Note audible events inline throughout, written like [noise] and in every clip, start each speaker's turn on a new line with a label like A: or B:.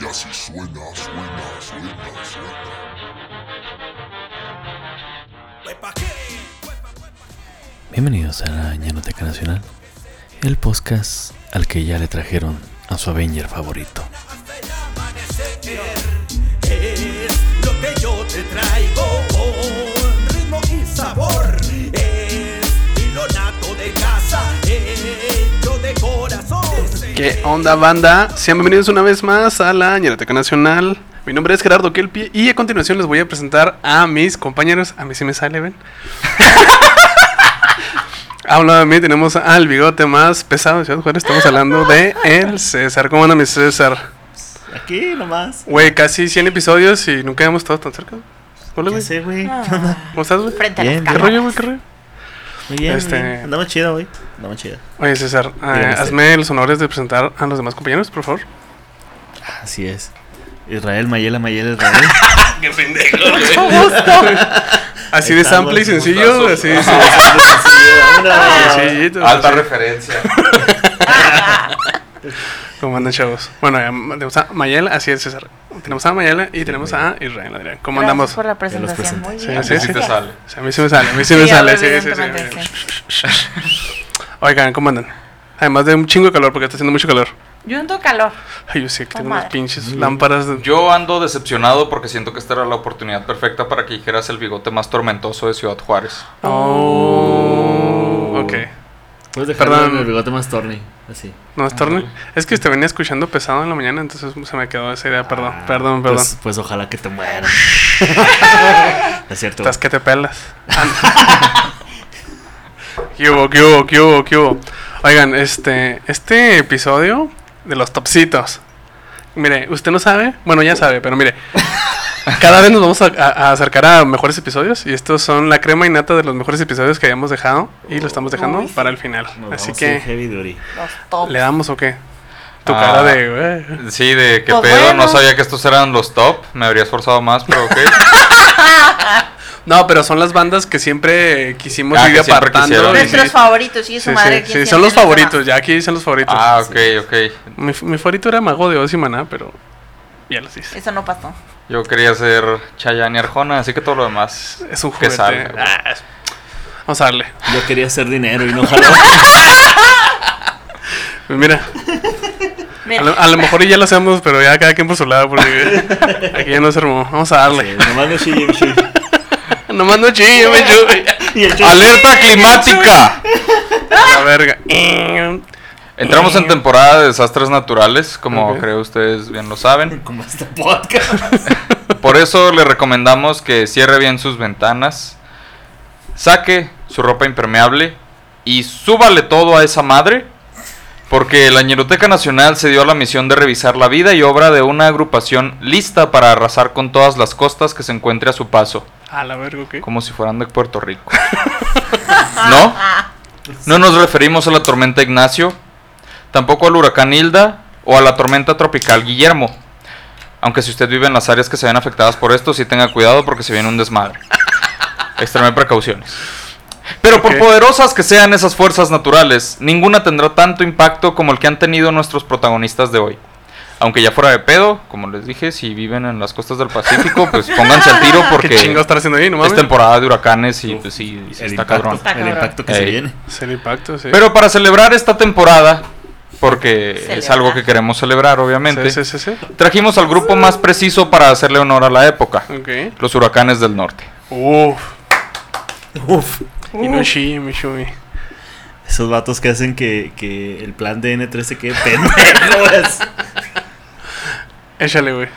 A: Y así suena, suena, suena, suena.
B: Bienvenidos a la Ñanoteca Nacional, el podcast al que ya le trajeron a su Avenger favorito.
C: ¿Qué onda banda? Sean bienvenidos una vez más a la Ñeroteca Nacional. Mi nombre es Gerardo Kelpie y a continuación les voy a presentar a mis compañeros. A mí sí me sale, ven. A un lado de mí tenemos al bigote más pesado de Ciudad Juárez. Estamos hablando de el César. ¿Cómo anda mi César?
D: Aquí nomás.
C: Güey, casi 100 episodios y nunca hemos estado tan cerca. Hola,
D: ¿Qué
C: güey.
D: sé, güey? ¿Qué onda?
C: ¿Cómo estás, güey? ¿Qué rollo, güey? ¿Qué rollo?
D: Muy bien,
C: Este-
D: muy bien. Andamos chido, güey. Andamos chido.
C: Oye, César, eh,
D: usted.
C: hazme los honores de presentar a los demás compañeros, por favor.
D: Así es. Israel, Mayela, Mayela, Israel. [laughs]
C: ¡Qué pendejo! Así
D: Ahí
C: de
D: estamos,
C: simple y sencillo, así de sencillito.
E: Alta referencia. [laughs] [laughs]
C: ¿Cómo andan, chavos? Bueno, tenemos a Mayela, así es, César. Tenemos a Mayela y tenemos a Israel, Adrián. ¿Cómo
F: Gracias
C: andamos?
F: por la presentación. Muy bien.
C: sí,
E: Sí te
C: sí.
E: sale.
C: O sea, a mí sí me sale, a mí sí me
F: Sí,
C: sale, sí, sí, Oigan, ¿cómo andan? Además de un chingo de calor, porque está haciendo mucho calor.
F: Yo tengo calor.
C: Ay, yo sé que
F: Oh,
C: tengo unas pinches lámparas. de-
E: Yo ando decepcionado porque siento que esta era la oportunidad perfecta para que dijeras el bigote más tormentoso de Ciudad Juárez.
C: Oh, ok.
D: Puedes dejar
C: Perdón.
D: el bigote más torni. Así.
C: No, es torne. Es que te venía escuchando pesado en la mañana, entonces se me quedó esa idea. Perdón, perdón, perdón.
D: Pues, pues ojalá que te mueras. [laughs] es cierto.
C: Estás que te pelas. [laughs] ¿Qué hubo, qué hubo, qué hubo, qué hubo? Oigan, este, este episodio de los topsitos. Mire, usted no sabe, bueno, ya sabe, pero mire, cada vez nos vamos a, a- a acercar a mejores episodios y estos son la crema y nata de los mejores episodios que habíamos dejado y lo estamos dejando
F: Uy,
C: para el final.
D: Nos
C: Así que,
D: Heavy duty.
C: ¿le damos o qué? Tu
E: Ah.
C: cara de... "Güey".
E: Sí, de qué
F: Pues
E: pedo,
F: bueno.
E: no sabía que estos eran los top. Me habría esforzado más, pero ok. [laughs]
C: No, pero son las bandas que siempre quisimos
E: Ah,
C: ir
E: que siempre
C: apartando.
F: Nuestros
C: sí.
F: favoritos, sí, su
C: Sí,
F: madre.
C: sí,
F: que
C: sí, son los
F: ama.
C: favoritos, ya aquí dicen los favoritos.
E: ah, ok, ok.
C: Mi, mi favorito era Mago de Oz y Maná, pero ya lo dice.
F: Eso no pasó.
E: Yo quería ser Chayanne y Arjona, así que todo lo demás.
C: Es un
E: que
C: juguete.
E: salga.
C: Ah, es- Vamos a darle.
D: Yo quería hacer dinero y no [laughs] jaló.
C: Pues mira, a lo, a lo mejor ya lo hacemos, pero ya cada quien por su lado, porque [laughs] aquí ya no se armó. Vamos a
D: Sí,
C: darle.
D: nomás no mi chille.
C: Nomás no chille, me [laughs]
D: chille-
E: ¡Alerta climática!
C: La verga.
E: Entramos en temporada de desastres naturales, como creo ustedes bien lo saben. [laughs]
D: Como este podcast. [laughs]
E: Por eso le recomendamos que cierre bien sus ventanas, saque su ropa impermeable y súbale todo a esa madre. Porque la Ñeroteca Nacional se dio a la misión de revisar la vida y obra de una agrupación lista para arrasar con todas las costas que se encuentre a su paso,
C: A la verga, ¿qué?
E: como si fueran de Puerto Rico. [laughs] ¿No? No nos referimos a la tormenta Ignacio, tampoco al huracán Hilda o a la tormenta tropical Guillermo. Aunque si usted vive en las áreas que se ven afectadas por esto, sí tenga cuidado porque se viene un desmadre. Extreme precauciones. Pero por poderosas que sean esas fuerzas naturales, ninguna tendrá tanto impacto como el que han tenido nuestros protagonistas de hoy. Aunque ya fuera de pedo, como les dije, si viven en las costas del Pacífico, pues pónganse al tiro [laughs]
C: ¿Qué
E: porque
C: chingo estar haciendo ahí? No
E: es temporada de huracanes y pues sí, sí
D: El
E: está
D: impacto,
E: cabrón.
F: Está
D: el impacto que se viene.
C: Es el impacto, sí.
E: Pero para celebrar esta temporada, porque es algo que queremos celebrar, obviamente,
C: Sí, sí, sí, sí.
E: trajimos al grupo más preciso para hacerle honor a la época: los huracanes del norte.
C: Uf.
D: Uf.
C: Chuy.
D: Esos vatos que hacen que, que el plan de N3 se quede pendejo. [laughs] es-
C: Échale, güey.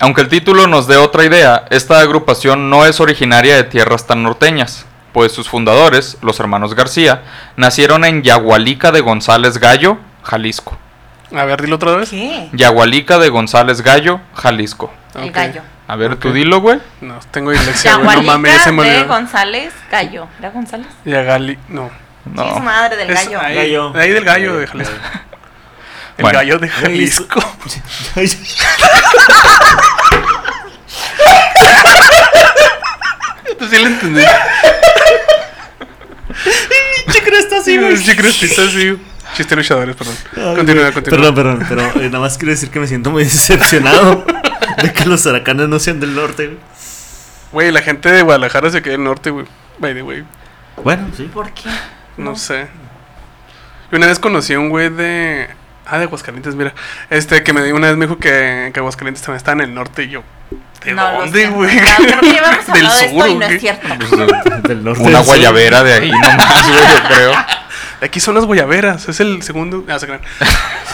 E: Aunque el título nos dé otra idea, esta agrupación no es originaria de tierras tan norteñas, pues sus fundadores, los hermanos García, nacieron en Yagualica de González Gallo, Jalisco.
C: A ver, dilo otra vez.
F: ¿Qué?
E: Yagualica de González Gallo, Jalisco.
F: El gallo.
E: A ver, tú
C: Ok.
E: dilo, güey.
C: No, tengo dislexia, güey. No
F: Yagualica
C: mames, ya se me
F: de. González Gallo. ¿Era González?
C: Yagali. No.
F: Sí, es madre del
C: Es
F: gallo.
C: Ahí,
D: Gallo.
C: ahí del gallo Jalisco. El
E: Bueno.
C: gallo de Jalisco. [laughs] Tú sí lo entendí.
D: Che, cresta así, güey.
C: Sí, crestita, sí. Chiste luchadores, perdón.
D: Ay,
C: Continúa, continúa.
D: Perdón, perdón, pero eh, nada más quiero decir que me siento muy [laughs] decepcionado de que los huracanes no sean del norte. güey.
C: Güey, la gente de Guadalajara se queda del norte, güey. By the way.
D: Bueno, sí.
F: ¿Por qué?
C: No, sé. Yo una vez conocí a un güey de. Ah, de Aguascalientes, mira. Este que me una vez me dijo que, que Aguascalientes también está en el norte y yo. ¿De
F: No,
C: dónde, güey?
F: No, creo que ya habíamos [laughs]
C: Del
F: de
C: sur,
F: esto y
C: ¿o
F: no es cierto.
D: Del norte.
E: Una
D: del sur.
E: guayabera de ahí nomás, güey, yo creo.
C: Aquí son las guayaberas. Es el segundo. Ah, se crean.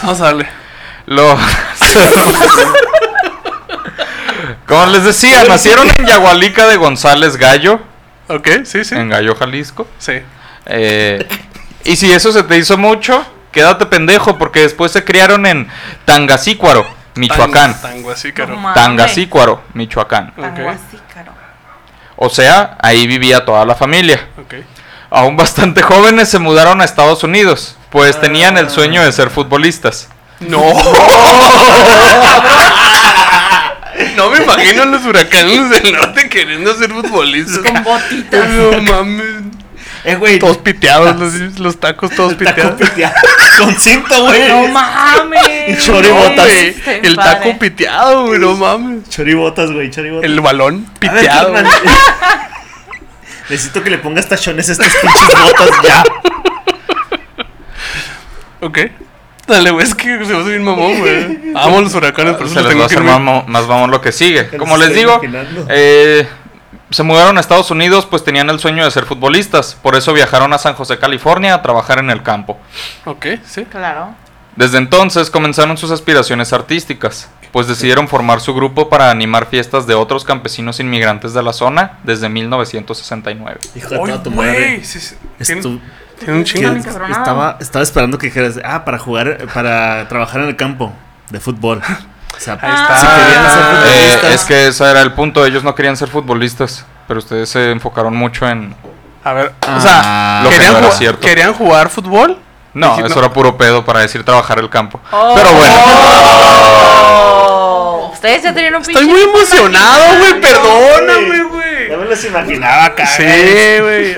C: Vamos a darle.
E: Lo... Como les decía, nacieron en Yagualica de González Gallo,
C: Ok, sí, sí.
E: en Gallo, Jalisco.
C: Sí.
E: Eh, y si eso se te hizo mucho, quédate pendejo, porque después se criaron en Tangasícuaro, Michoacán.
C: Tan, tan guasícaro.
F: No mames.
E: Tangasícuaro, Michoacán.
F: Tan
C: Ok.
F: guasícaro.
E: O sea, ahí vivía toda la familia. Aún bastante jóvenes se mudaron a Estados Unidos, pues tenían el sueño de ser futbolistas.
C: No. [laughs] no me imagino a los huracanes del norte queriendo ser futbolistas.
F: Con botitas.
C: No mames.
D: Eh, güey.
C: Todos [laughs] piteados, los, los tacos todos
D: el taco
C: piteados.
D: piteado. [laughs] Con cinto, güey.
F: No mames.
D: Choribotas.
C: El
F: padre.
C: taco piteado, güey, no mames.
D: Choribotas, güey, choribotas.
C: El balón
D: ver,
C: piteado. [laughs]
D: Necesito que le pongas tachones a estas pinches botas ya.
C: Ok. Dale, güey, es que se va a subir mamón, güey. Amo los huracanes, por eso
E: Se les va a hacer más, más vamos lo que sigue. Como les digo, eh, se mudaron a Estados Unidos, pues tenían el sueño de ser futbolistas. Por eso viajaron a San José, California, a trabajar en el campo.
C: Ok, sí.
F: Claro.
E: Desde entonces comenzaron sus aspiraciones artísticas, pues decidieron formar su grupo para animar fiestas de otros campesinos inmigrantes de la zona desde 1969.
D: Hijo de toda tu madre.
C: sí, sí. Tiene,
D: Estu-
C: tiene un chingo.
D: Estaba, estaba esperando que dijeras, ah, para jugar, para trabajar en el campo de fútbol. [laughs] O sea,
C: Ahí está.
D: si querían ser
F: Ah.
E: Eh,
D: futbolistas.
E: es que ese era el punto, ellos no querían ser futbolistas, pero ustedes se enfocaron mucho en...
C: A ver,
D: Ah,
C: o sea,
E: lo que
C: ¿querían,
E: no era
C: jugar-
E: cierto.
C: ¿querían jugar fútbol?
E: No, eso
C: no.
E: era puro pedo para decir trabajar el campo.
F: Oh.
E: Pero bueno.
F: Oh. Ustedes ya tenían un
C: Estoy muy emocionado, güey, perdóname,
D: Ya
C: güey.
D: me los imaginaba acá.
C: Sí, güey.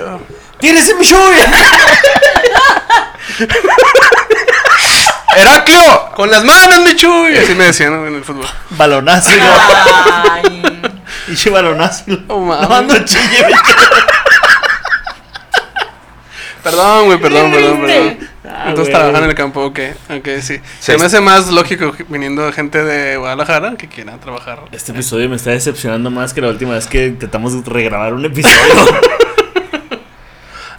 D: ¡Tienes mi Michuy!
E: ¡Heraclio!
C: Con las manos, Michuy. Así me decían en el fútbol.
D: Balonazo,
F: Ay.
D: Pinche balonazo.
C: Oh.
D: No, no chille, mi
C: Perdón, güey, perdón, perdón, perdón.
D: Ah,
C: Entonces trabajan en el campo, ok, ok, sí. Se me hace más lógico viniendo gente de Guadalajara que quieran trabajar.
D: Este episodio me está decepcionando más que la última vez que intentamos regrabar un episodio. [laughs]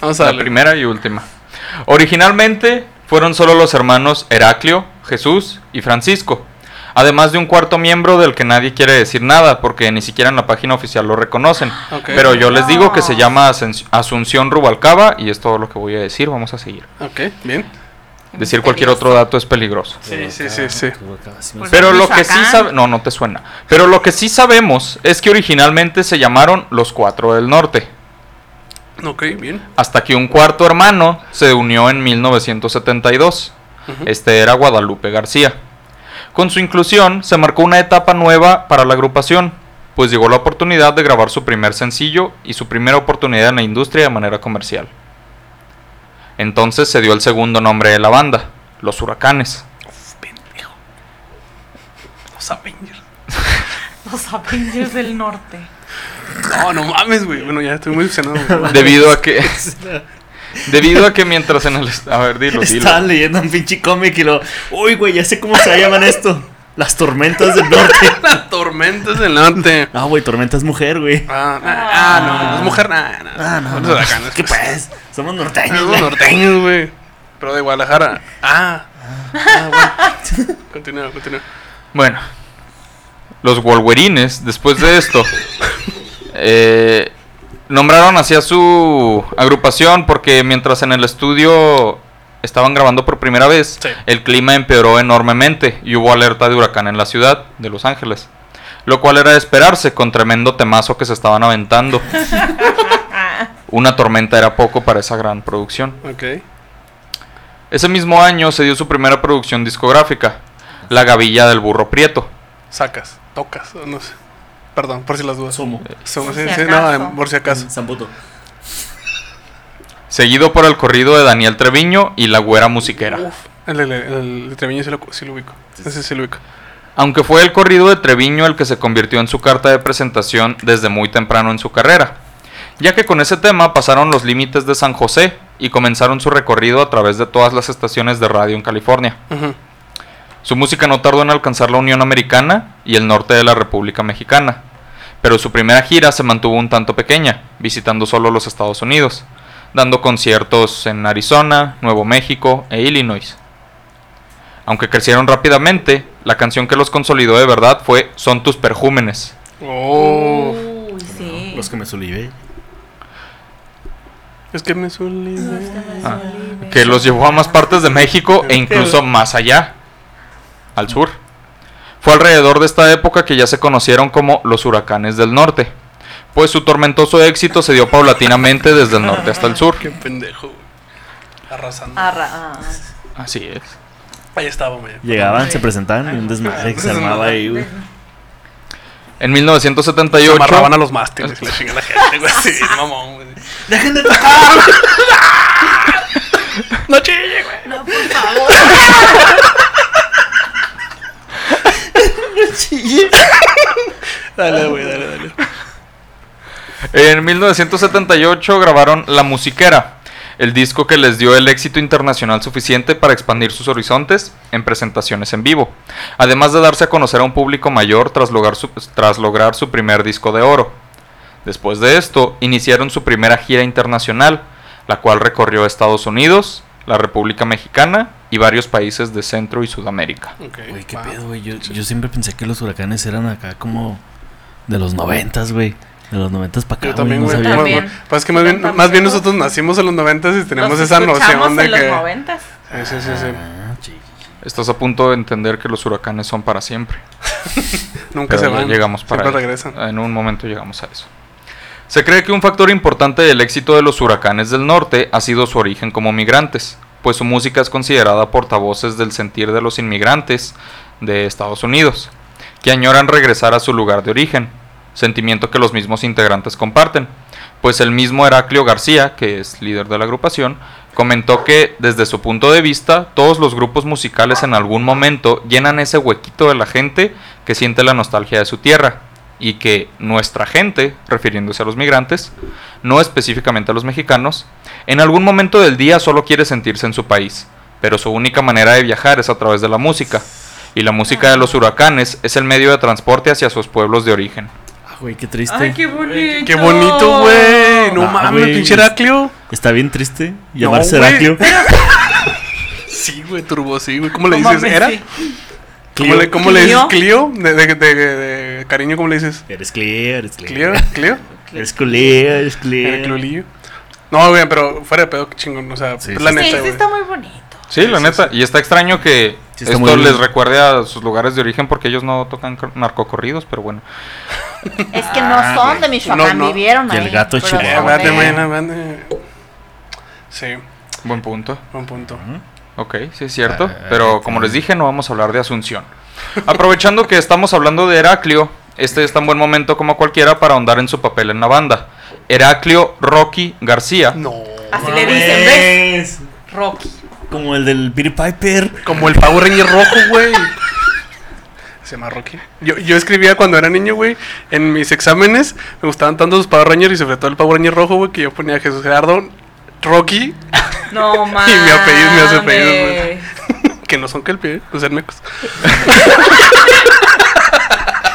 C: Vamos a
E: La
C: darle.
E: primera y última. Originalmente fueron solo los hermanos Heraclio, Jesús y Francisco. Además de un cuarto miembro del que nadie quiere decir nada porque ni siquiera en la página oficial lo reconocen. Pero yo les digo que se llama Asunción Rubalcaba y es todo lo que voy a decir. Vamos a seguir.
C: Ok, bien.
E: Decir cualquier otro dato es peligroso.
C: Sí, sí, sí, sí.
F: Pues
E: Pero lo que sí sabe- no, no te suena. Pero lo que sí sabemos es que originalmente se llamaron los Cuatro del Norte.
C: Ok, bien.
E: Hasta que un cuarto hermano se unió en 1972.
C: Ujú.
E: Este era Guadalupe García. Con su inclusión se marcó una etapa nueva para la agrupación, pues llegó la oportunidad de grabar su primer sencillo y su primera oportunidad en la industria de manera comercial. Entonces se dio el segundo nombre de la banda, Los Huracanes.
C: Pendejo. Los Avengers. [laughs] [laughs]
F: Los Avengers del Norte.
C: No, no mames, güey. Bueno, ya estoy muy emocionado. güey. [laughs]
E: Debido a que [laughs] debido a que mientras en el a ver, dilo, dilo.
D: Estaban leyendo un pinche cómic y lo. Uy, güey, ya sé cómo se llaman esto. Las tormentas del norte. [laughs]
C: Las tormentas del norte.
D: No, güey, tormenta es mujer, güey.
C: Ah, ah, ah, no, no es mujer, nah, nah.
D: Ah, no, no.
C: huracanes,
D: ¿Qué
C: pues.
D: pues? Somos norteños,
C: Somos norteños, güey. Pero de Guadalajara. Ah. Ah, bueno. Continúa, continúa.
E: Bueno, los Wolverines, después de esto, eh, nombraron así a su agrupación porque mientras en el estudio estaban grabando por primera vez,
C: Sí.
E: el clima empeoró enormemente y hubo alerta de huracán en la ciudad de Los Ángeles. Lo cual era de esperarse con tremendo temazo que se estaban aventando. [laughs] Una tormenta era poco para esa gran producción. Ese mismo año se dio su primera producción discográfica, La Gavilla del Burro Prieto.
C: Sacas, tocas, o no sé. Perdón, por si las dudas.
D: Sumo.
C: Somos,
F: Por
C: sí,
F: si
C: sí, no,
F: acaso.
C: por si acaso.
D: Zambuto.
E: seguido por el corrido de Daniel Treviño y La Güera Musiquera.
C: Uf, el, el, el, el Treviño sí lo, sí lo ubico. Ese sí lo ubico.
E: Aunque fue el corrido de Treviño el que se convirtió en su carta de presentación desde muy temprano en su carrera, ya que con ese tema pasaron los límites de San José y comenzaron su recorrido a través de todas las estaciones de radio en California. Su música no tardó en alcanzar la Unión Americana y el norte de la República Mexicana, pero su primera gira se mantuvo un tanto pequeña, visitando solo los Estados Unidos, dando conciertos en Arizona, Nuevo México e Illinois. Aunque crecieron rápidamente, la canción que los consolidó de verdad fue Son tus perjúmenes,
C: Oh.
F: Uy, sí.
D: Los que me solivé.
C: Es que me.
E: Ah, que los llevó a más partes de México e incluso [laughs] más allá, al sur. Fue alrededor de esta época que ya se conocieron como los huracanes del norte, pues su tormentoso éxito se dio paulatinamente desde el norte hasta el sur.
C: Qué pendejo, güey. Arrasando.
F: Arra- ah,
E: Así es.
C: Ahí estaba, güey.
D: Llegaban, se presentaban y un desmadre que se armaba ahí, güey.
E: En
C: Se
E: 1978,
C: amarraban a los mástiles y le chingan a la gente, güey. Sí, [laughs] mamón, güey.
D: ¡Dejen de tocar! [laughs] [laughs]
C: No chille, güey.
F: No, por favor. [laughs]
C: Dale, güey, dale, dale.
E: en 1978 grabaron La Musiquera, el disco que les dio el éxito internacional suficiente para expandir sus horizontes en presentaciones en vivo, además de darse a conocer a un público mayor tras lograr su, tras lograr su primer disco de oro. Después de esto, iniciaron su primera gira internacional, la cual recorrió Estados Unidos, la República Mexicana y varios países de Centro y Sudamérica.
B: Güey, qué pedo, güey. Yo, yo siempre pensé que los huracanes eran acá como de los noventas, güey. De los noventas para acá.
C: Yo también,
B: no
C: güey.
B: sabía.
C: Bueno,
F: También.
C: bueno, Pues es que más bien, más bien nosotros nacimos en los noventas y tenemos esa noción de
F: en los
C: que.
F: noventas.
C: Sí, sí, sí, sí.
B: Ah.
E: Estás a punto de entender que los huracanes son para siempre. [laughs]
C: Nunca
E: Pero
C: se van.
E: llegamos para
C: Siempre regresan.
E: En un momento llegamos a eso. Se cree que un factor importante del éxito de los huracanes del norte ha sido su origen como migrantes, pues su música es considerada portavoces del sentir de los inmigrantes de Estados Unidos, que añoran regresar a su lugar de origen, sentimiento que los mismos integrantes comparten, pues el mismo Heraclio García, que es líder de la agrupación, comentó que desde su punto de vista todos los grupos musicales en algún momento llenan ese huequito de la gente que siente la nostalgia de su tierra y que nuestra gente, refiriéndose a los migrantes, no específicamente a los mexicanos, en algún momento del día solo quiere sentirse en su país, pero su única manera de viajar es a través de la música, y la música de los huracanes es el medio de transporte hacia sus pueblos de origen.
D: Ah, güey, qué triste.
F: Ay, qué bonito.
C: Qué bonito, güey. No
D: Ah,
C: mames, pinche Heraclio.
D: Está bien triste llamarse
C: No.
D: Heraclio. [laughs]
C: Sí, güey, turbo, sí, güey. ¿Cómo le dices? ¿Era? ¿Cómo le, cómo le dices?
F: ¿Clio?
C: ¿Clio? De, de, de, de cariño, ¿cómo le dices?
D: Eres Cleo, eres Cleo.
C: ¿Clio? ¿Clio?
D: Eres Cleo, eres Cleo.
C: Heracliolillo. No, güey, pero fuera de pedo, qué chingón. O sea,
D: Sí, sí,
C: la
F: Sí,
C: neta,
F: sí
C: güey.
F: está muy bonito.
E: Sí, la
C: Sí,
E: neta,
C: sí.
E: y está extraño que
D: Sí, está
E: esto les recuerde a sus lugares de origen porque ellos no tocan cor- narcocorridos, pero bueno.
F: Es que no son de Michoacán,
C: No, no.
F: vivieron
D: Y
F: ahí.
D: el gato chihuahua.
C: Eh. Sí,
E: Buen punto.
C: buen punto.
E: Ok, sí es cierto.
D: Ah,
E: pero como les dije, no vamos a hablar de Asunción. [laughs] Aprovechando que estamos hablando de Heraclio, este es tan buen momento como cualquiera para ahondar en su papel en la banda. Heraclio Rocky García.
C: No.
F: Así le dicen, ¿ves? Rocky.
D: Como el del Peter Piper.
C: Como el Power Ranger rojo, güey. Se llama Rocky. Yo, yo escribía cuando era niño, güey, en mis exámenes. Me gustaban tanto los Power Rangers y sobre todo el Power Ranger rojo, güey, que yo ponía Jesús Gerardo, Rocky,
F: No [laughs] mames.
C: mi apellido, mi hace apellidos, que no son que el pie, los hermecos.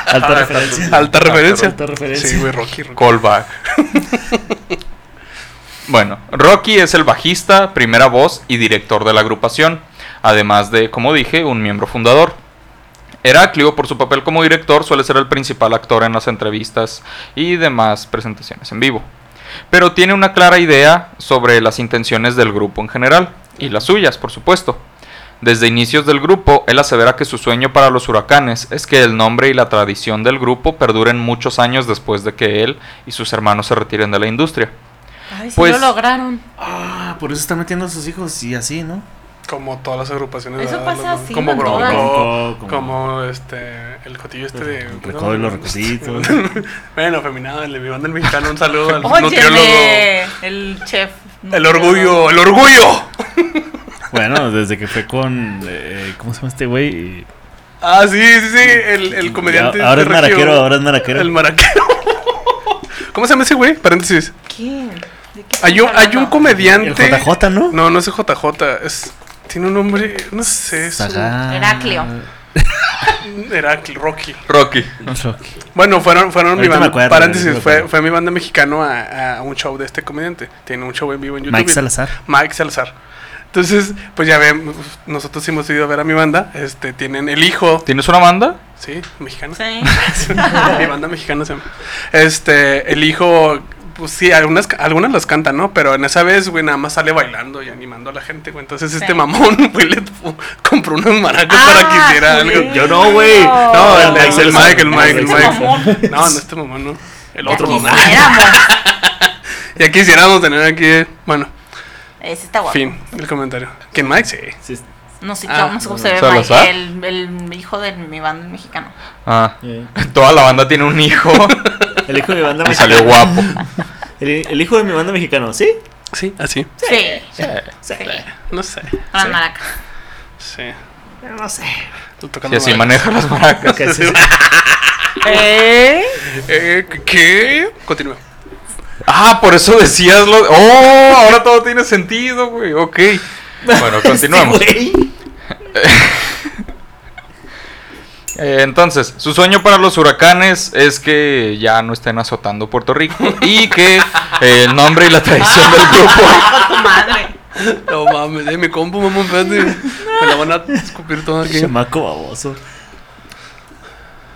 D: Alta referencia.
C: Alta referencia.
D: Alta referencia.
C: Sí, güey, Rocky. Rocky.
E: Callback. [laughs] bueno, Rocky es el bajista, primera voz y director de la agrupación, además de, como dije, un miembro fundador. Heraclio, por su papel como director, suele ser el principal actor en las entrevistas y demás presentaciones en vivo. Pero tiene una clara idea sobre las intenciones del grupo en general, y las suyas, por supuesto. Desde inicios del grupo, él asevera que su sueño para los huracanes es que el nombre y la tradición del grupo perduren muchos años después de que él y sus hermanos se retiren de la industria.
F: Ay, sí
E: Pues-
F: lo lograron.
D: Ah, por eso está metiendo a sus hijos y así, ¿no?
C: Como todas las agrupaciones.
F: Eso pasa
C: Los-
F: así,
C: Como Bronco, como,
D: como-
C: este. El cotillo este de.
D: Recodo los recoditos. [laughs]
C: bueno, feminado, el de mi banda el mexicano. Un saludo al nutriólogo.
F: Óyeme, el chef.
C: El orgullo, el orgullo. [laughs]
D: Bueno, desde que fue con. eh, ¿Cómo se llama este güey?
C: Ah, sí, sí, sí. El, el comediante.
D: Ahora es
C: este regio.
D: maraquero, ahora es maraquero.
C: El maraquero. [laughs] ¿Cómo se llama ese güey? Paréntesis.
F: ¿Quién? ¿De qué
C: Hay un, hay un comediante.
D: El JJ, ¿no?
C: No, no es el JJ. Es, tiene un nombre. No sé. Es
D: Saga-
F: Heraclio. [laughs]
C: Heraclio, Rocky.
E: Rocky.
D: Rocky.
C: Bueno, fueron, fueron mi
D: Ahorita
C: banda.
D: acuerdo,
C: paréntesis, fue, fue mi banda mexicano a, a un show de este comediante. Tiene un show en vivo en YouTube.
D: Mike Salazar.
C: Mike Salazar. Entonces, pues ya ven, nosotros hemos ido a ver a mi banda. Este, tienen el hijo.
E: ¿Tienes una banda?
C: Sí, mexicano.
F: Sí. [laughs]
C: mi banda mexicana se llama. Este, el hijo, pues sí, algunas, algunas las cantan, ¿no? Pero en esa vez, güey, nada más sale bailando y animando a la gente, güey. Entonces este mamón, [laughs] güey, le compró unos maracas
F: Ah,
C: para que hiciera algo.
D: Yo no, güey.
C: No, el,
D: Mike
C: el,
D: Salazar.
C: Mike, el Mike, el Mike. No, no este mamón, no. El otro mamón. [laughs] Ya quisiéramos tener aquí, bueno,
F: Ese está guapo.
C: fin, el comentario. ¿Quién Mike? Sí.
D: Sí,
F: No sé,
C: Ah,
F: no sé cómo se ve. Mike, el, el hijo de mi banda mexicano.
E: Ah. [laughs] Toda la banda tiene un hijo.
D: El hijo de mi banda
E: y
D: mexicana.
E: salió guapo. [laughs]
D: El, el hijo de mi banda mexicano, ¿sí?
C: Sí, así.
F: Sí.
D: Sí.
C: No sé.
F: Las maracas.
C: Sí.
D: No sé.
C: Tú
E: Y así maneja las maracas.
D: Que sí. [laughs]
F: ¿Eh?
C: Eh, ¿Qué? Continúa.
E: Ah, por eso decías lo. ¡Oh! Ahora todo tiene sentido, güey. Ok. Bueno, [laughs] continuamos.
D: Güey. [laughs]
E: Eh, entonces, su sueño para los huracanes es que ya no estén azotando Puerto Rico y que eh, el nombre y la tradición del [laughs] grupo.
F: Madre.
C: No mames, mi compu, mamá, espérate. Me la van a escupir toda aquí.
D: Chamaco baboso.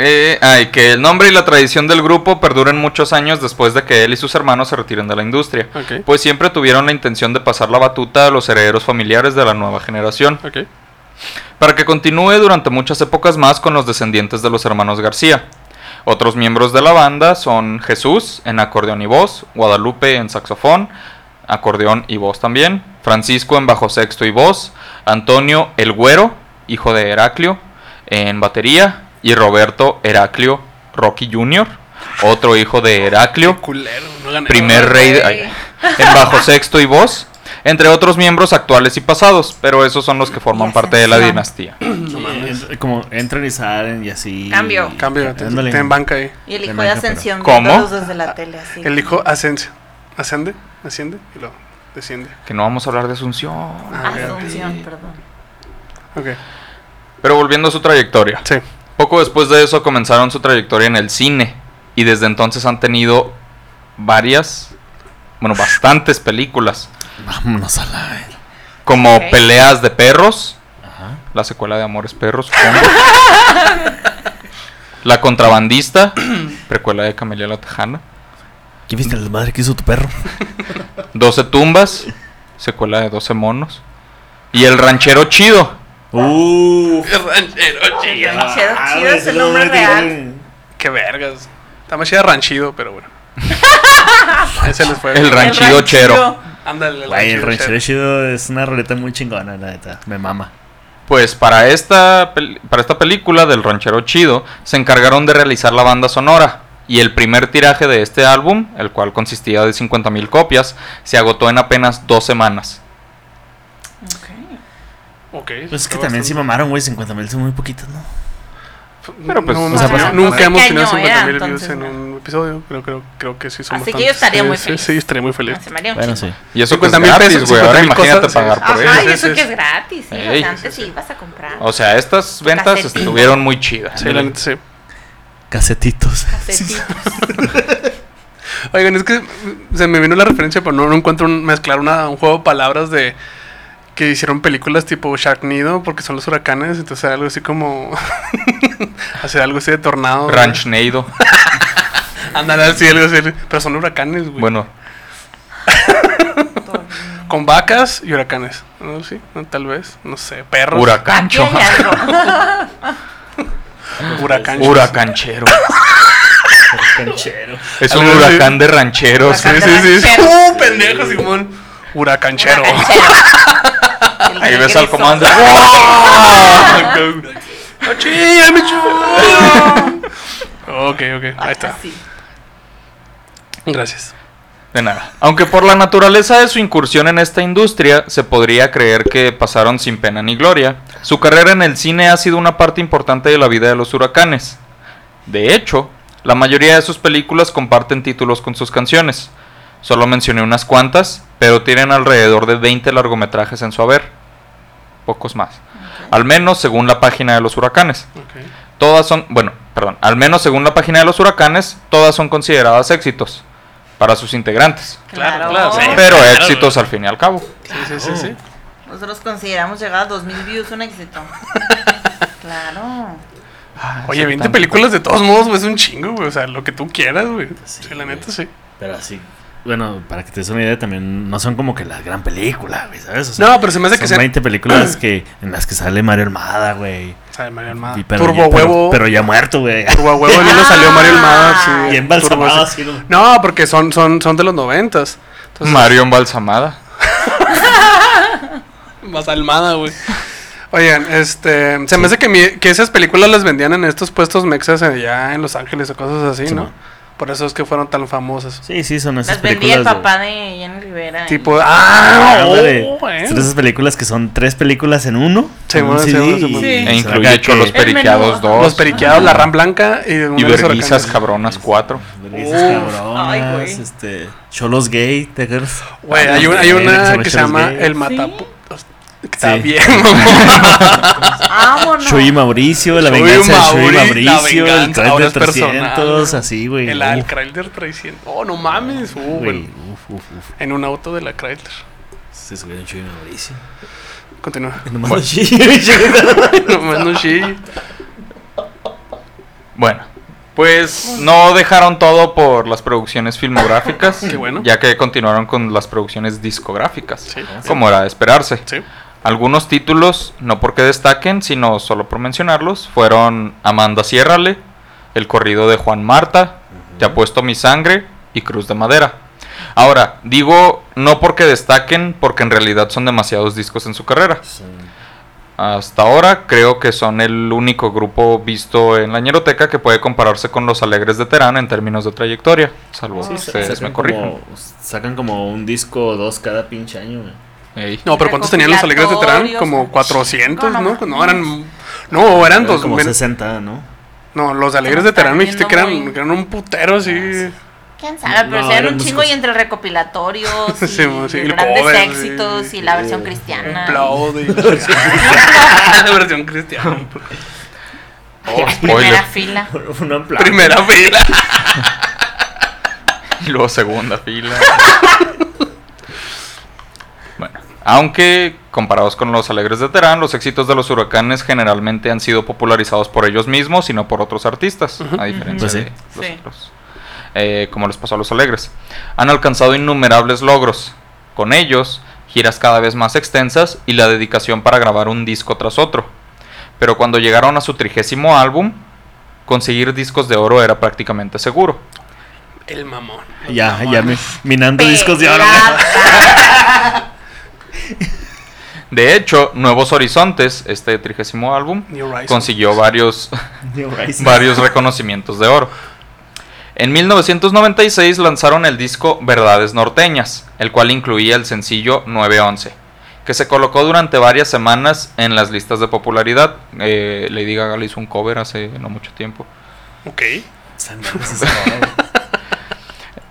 E: Eh, ay, que el nombre y la tradición del grupo perduren muchos años después de que él y sus hermanos se retiren de la industria. Pues siempre tuvieron la intención de pasar la batuta a los herederos familiares de la nueva generación. Para que continúe durante muchas épocas más con los descendientes de los hermanos García. Otros miembros de la banda son Jesús en acordeón y voz, Guadalupe en saxofón, acordeón y voz también, Francisco en bajo sexto y voz, Antonio el Güero, hijo de Heraclio, en batería, y Roberto Heraclio Rocky Jr., otro hijo de Heraclio,
C: culero, no gané.
E: primer rey de- ay, en bajo sexto y voz, entre otros miembros actuales y pasados, pero esos son los que forman parte de la
F: ascensión.
E: dinastía.
D: Sí, como entran y salen y así.
F: Cambio.
C: Cambio, te, te en banca ahí.
F: Y el hijo de Ascensión.
E: ¿Cómo?
F: desde la tele así.
C: El hijo ascense. Ascende, asciende y luego desciende.
E: Que no vamos a hablar de Asunción.
C: Ah.
F: Asunción, perdón.
C: Ok.
E: Pero volviendo a su trayectoria.
C: Sí.
E: Poco después de eso comenzaron su trayectoria en el cine. Y desde entonces han tenido varias, bueno, bastantes películas.
D: Vámonos a la.
E: Como
F: Ok.
E: Peleas de Perros,
D: Ajá.
E: la secuela de Amores Perros, supongo. La Contrabandista, [coughs] precuela de Camelia la Tejana.
D: ¿Quién viste la madre que hizo tu perro?
E: 12 Tumbas, secuela de 12 Monos. Y El Ranchero Chido,
D: Uh.
F: Ranchero
D: Ah,
F: chido es el nombre real.
C: Qué vergas. Está más chida ranchido, pero bueno. [laughs] Ese les fue.
E: El ranchido chero.
C: Ándale,
D: el
C: ranchido
D: ranchero chido es una roleta muy chingona, la neta. Me mama.
E: Pues para esta, para esta película del Ranchero Chido se encargaron de realizar la banda sonora y el primer tiraje de este álbum, el cual consistía de 50.000 copias, se agotó en apenas dos semanas.
C: Ok.
D: Pues es que también sí mamaron, güey. 50 mil son muy poquitos, ¿no?
E: Pero pues,
C: No,
E: o sea,
C: no,
E: pues,
C: nunca
F: ¿qué
C: hemos tenido 50
F: era,
C: mil views en un episodio. Creo, creo, creo que sí son
F: Así que yo estaría
C: Sí,
F: muy
C: sí,
F: feliz.
C: Sí, estaría muy feliz.
F: Un
D: Bueno, sí.
E: Y eso que es
C: 50,000
E: gratis,
C: pesos,
E: güey. Ahora
C: 50,000
E: imagínate
C: cosas,
E: pagar
C: sí.
E: por
F: Ajá,
E: eso.
F: y eso
C: sí,
F: que
C: sí.
F: es gratis, sí.
E: Ey.
F: O sea, antes sí ibas a comprar.
E: O sea, estas ventas estuvieron muy chidas.
C: Sí, la neta sí.
D: Casetitos.
F: Casetitos. [laughs]
C: Oigan, es que se me vino la referencia, pero no, no encuentro un, mezclar una, un juego de palabras de que hicieron películas tipo Sharknado porque son los huracanes, entonces algo así como [laughs] hacer algo así de tornado. güey.
E: Ranch Neido.
C: Ándale, [laughs] así, algo así, pero son huracanes, güey.
E: Bueno, [laughs]
C: Con vacas y huracanes. ¿No? Sí, no, tal vez, no sé, perros.
E: huracancho.
C: Huracán.
E: Huracanchero.
D: Canchero.
E: Es un huracán de rancheros.
C: Sí,
F: Huracán
C: sí,
F: de
C: sí.
F: rancheros.
C: Uh, pendejo, Simón. Huracanchero.
E: Ahí ves al comando.
C: ¡Achí, Michu! ok, ok, ahí está. Gracias.
E: De nada. Aunque por la naturaleza de su incursión en esta industria se podría creer que pasaron sin pena ni gloria, su carrera en el cine ha sido una parte importante de la vida de los huracanes. De hecho, la mayoría de sus películas comparten títulos con sus canciones. Solo mencioné unas cuantas, pero tienen alrededor de 20 largometrajes en su haber. Pocos más. Al menos según la página de los huracanes. Todas son, bueno, perdón, al menos según la página de los huracanes, todas son consideradas éxitos para sus integrantes.
F: Claro,
C: Claro. sí.
E: Pero
C: claro,
E: éxitos al fin y al cabo.
C: Sí, sí, sí, sí.
F: Nosotros consideramos llegar a 2000 views un éxito. [laughs] Claro.
C: Oye, 20 películas de todos modos, güey, es un chingo, güey. O sea, lo que tú quieras, güey. Sí, la neta, sí.
D: Pero así. Bueno, para que te des una idea, también no son como que la gran película, güey, ¿sabes? O sea,
C: No, pero se me hace que
D: son
C: sean.
D: 20 películas [clears throat] que, en las que sale Mario Almada, güey.
C: Sabe, Mario Almada.
D: Y pero
C: Turbo
D: ya- pero-
C: Huevo.
D: Pero, ya muerto, güey.
C: Turbo Huevo, el hilo salió Mario Almada. Sí,
D: Y embalsamado
C: sí.
D: ¿no?
C: Porque son, son, son de los noventas. Entonces,
E: Mario embalsamada. [laughs]
C: Más Almada, güey. Oigan, este. Se me hace que, mi- que esas películas las vendían en estos puestos mexas allá en Los Ángeles o cosas así,
D: Sí,
C: ¿no? Por eso es que fueron tan famosas.
D: Sí, sí, son esas
F: Las vendía el
D: de-
F: papá de Jenny Rivera.
C: Tipo, ¡ah! Oh.
D: Son esas películas que son tres películas en uno.
C: Sí,
D: en un
C: bueno, sí,
D: CD,
C: sí.
F: Sí.
E: E incluye Cholos Periqueados
F: menú.
E: 2.
C: Los periqueados, la ram blanca y,
E: Y
C: de
E: cabronas 4.
D: Vergüenzas
C: Uf.
D: cabronas,
F: Ay,
D: este, Cholos gay, Tigers.
C: Güey, hay, un- hay una que se llama El Matapu. Está
D: Sí.
C: bien, [laughs]
F: Vámonos.
D: Chuy Mauricio, la
C: Chuy
D: venganza de Chuy
C: Mauri,
D: Mauricio, el
C: venganza,
D: de 300,
C: personal.
D: así, güey.
C: El al Chrysler 300. Oh, no mames. Uh,
D: güey,
C: bueno,
D: uf, uf, uf.
C: en un auto de la Chrysler.
D: Se subieron Chuy Mauricio.
C: Continúa. [laughs] [laughs]
D: Nomás no Chuy.
C: Nomás no sí.
E: Bueno, pues no dejaron todo por las producciones filmográficas,
C: Qué bueno.
E: ya que continuaron con las producciones discográficas,
C: Sí.
E: como era de esperarse.
C: Sí.
E: Algunos títulos, no porque destaquen, sino solo por mencionarlos, fueron Amanda Ciérrale, El corrido de Juan Marta, Te apuesto mi sangre y Cruz de Madera. Ahora, digo no porque destaquen, porque en realidad son demasiados discos en su carrera. Hasta ahora creo que son el único grupo visto en la ñeroteca que puede compararse con los Alegres de Terán en términos de trayectoria, salvo que me
D: sacan,
E: corrijan.
D: como, sacan como un disco o dos cada pinche año, güey.
E: Ey.
C: No, pero ¿cuántos tenían los alegres de Terán? Como 400, ¿no? No, eran. No, eran dos.
D: como
C: men-
D: 60, ¿no?
C: No, los alegres de Terán me dijiste que eran,
F: Muy-
C: que eran un putero así.
F: ¿Quién sabe? Pero
D: No,
F: si eran un chingo
D: músicos.
F: y entre recopilatorios [laughs] y
C: Sí, sí, el
F: grandes
C: cover,
F: éxitos
C: sí,
F: y la
D: sí.
F: versión cristiana.
C: Aplaude. [laughs] [laughs] La versión cristiana.
E: Oh,
F: Primera fila.
D: Un aplauso.
C: Primera fila.
E: Y luego segunda fila. Aunque comparados con los Alegres de Terán, los éxitos de los huracanes generalmente han sido popularizados por ellos mismos y no por otros artistas, a diferencia
D: Pues sí.
E: de los
F: Sí.
E: otros. Eh, como les pasó a los Alegres. Han alcanzado innumerables logros. Con ellos, giras cada vez más extensas y la dedicación para grabar un disco tras otro. Pero cuando llegaron a su trigésimo álbum, conseguir discos de oro era prácticamente seguro.
C: El mamón.
D: Ya, ya me, minando discos de oro.
E: De hecho, Nuevos Horizontes, este trigésimo álbum, consiguió varios, [laughs] [laughs] varios reconocimientos de oro. En 1996 lanzaron el disco Verdades Norteñas, el cual incluía el sencillo 911, que se colocó durante varias semanas en las listas de popularidad. Eh, Lady Gaga le hizo un cover hace no mucho tiempo.
C: Ok.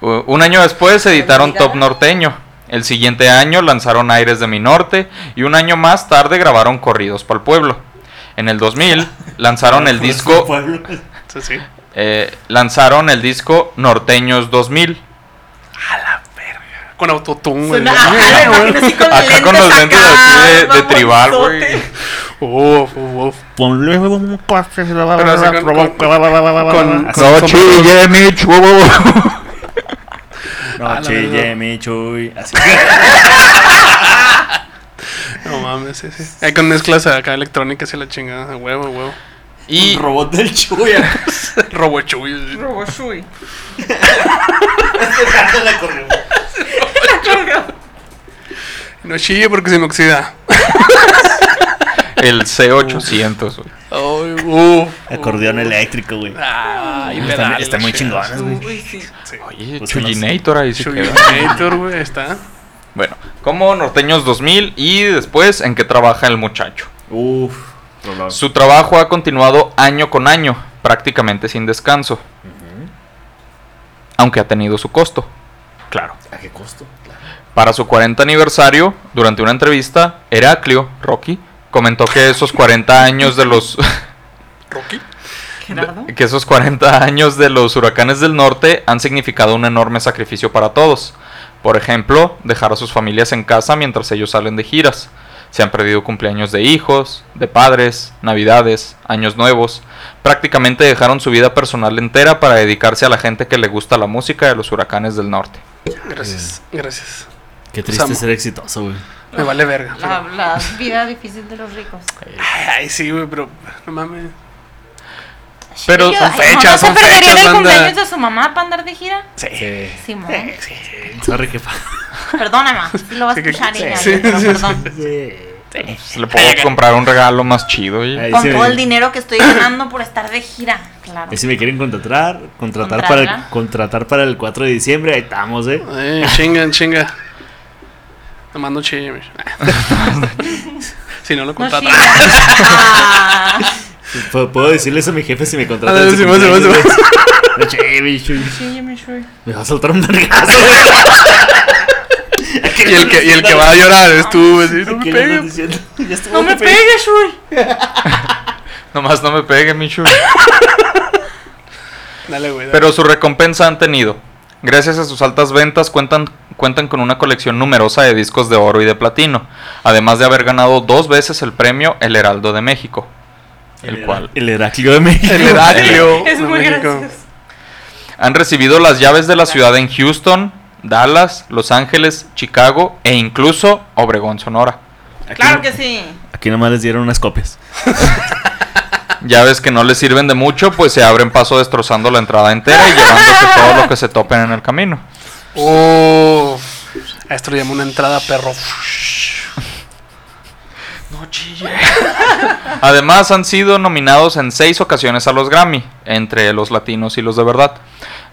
C: [laughs]
E: Un año después editaron. Top Norteño. El siguiente año lanzaron Aires de mi Norte y un año más tarde grabaron Corridos para el Pueblo. En el 2000 lanzaron el disco eh, lanzaron el disco Norteños 2000.
C: Con autotune, güey.
F: Suena- ajá, la así con
E: Acá con los lentes
F: acá,
E: así de, tribal, güey.
C: Uf, uf, uf.
D: Ponle un a
C: con-
D: provocar.
C: con-
D: Así.
C: con-
E: No chille, mi
C: Ah, la
D: chuy. Así. [laughs]
C: No mames, sí, sí. Hay con mezclas acá electrónicas y la chingada. Huevo, huevo.
E: Y
D: robot del chuy. [laughs]
C: Robo chuy.
F: Robo Shui.
C: No chille porque se me oxida.
E: El C800, güey.
C: Uh,
D: Acordeón eléctrico, güey. Están, están muy chingones, güey.
F: Sí.
E: Oye,
D: Pues
E: Chuyinator ahí
C: güey, está.
E: Bueno, como Norteños 2000 y después en qué trabaja el muchacho.
D: Uf.
E: Su trabajo ha continuado año con año, prácticamente sin descanso. Aunque ha tenido su costo. Claro.
D: ¿A qué costo?
E: Para su 40 aniversario, durante una entrevista, Heraclio, Rocky, comentó que esos 40 años de los [laughs]
C: Rocky.
F: Gerardo.
E: que esos 40 años de los huracanes del norte han significado un enorme sacrificio para todos. Por ejemplo, dejar a sus familias en casa mientras ellos salen de giras. Se han perdido cumpleaños de hijos, de padres, navidades, años nuevos. Prácticamente dejaron su vida personal entera para dedicarse a la gente que le gusta la música de los huracanes del norte.
C: Gracias, gracias.
D: Qué triste
C: Samo.
D: ser exitoso, güey.
C: Me vale verga.
F: La,
C: pero-
F: la vida difícil de los ricos.
C: Ay, ay, sí, güey, pero no mames.
E: Pero
F: Ay,
E: son
F: ¿no
C: fechas,
F: se
C: son fechas,
F: el
C: banda.
F: cumpleaños de su mamá para andar de gira?
C: Sí.
D: Sí.
F: Simón.
D: Sí. Sorry, que.
F: Perdóname, [laughs] si lo vas a
C: Sí,
F: escuchar
C: sí, sí,
F: perdón.
D: Sí.
E: Pues, le puedo comprar un regalo más chido. Y...
D: Ahí
F: Con
D: sí
F: todo
D: me-
F: el dinero que estoy ganando por estar de gira, claro.
D: ahí si me quieren contratar, contratar para, el, contratar para el 4 de diciembre, ahí estamos, eh.
C: Ay, chingan, chinga. Nomás no chille, güey. [laughs] Si no lo
F: No,
C: contratan.
F: ah.
D: ¿Puedo, puedo decirles a mi jefe si me contrata.
C: Ah?
D: No, [laughs]
F: Sí, ya me
D: va a soltar un vergazo,
C: Y el que, y el que va a llorar es tú, No me
D: ¿Qué le andas
C: pegues. [laughs]
F: No me pegues, Shui.
E: Nomás no me pegue, Michu.
C: Dale, güey. dale.
E: Pero su recompensa han tenido. Gracias a sus altas ventas cuentan, cuentan con una colección numerosa de discos de oro y de platino, además de haber ganado dos veces el premio El Heraldo de México, el, cual
D: El Heraclio de México.
C: El Heraclio. [laughs]
F: Es muy gracioso.
E: han recibido las llaves de la ciudad en Houston, Dallas, Los Ángeles, Chicago e incluso Obregón, Sonora.
D: Aquí
F: Claro
D: no-
F: que sí.
D: Aquí nomás les dieron unas copias. [laughs]
E: Llaves que no les sirven de mucho, pues se abren paso destrozando la entrada entera y llevándose todo lo que se topen en el camino.
C: Oh, a esto le llamo una entrada perro.
E: No chille. [laughs] Además han sido nominados en seis ocasiones a los Grammy, entre los latinos y los de verdad.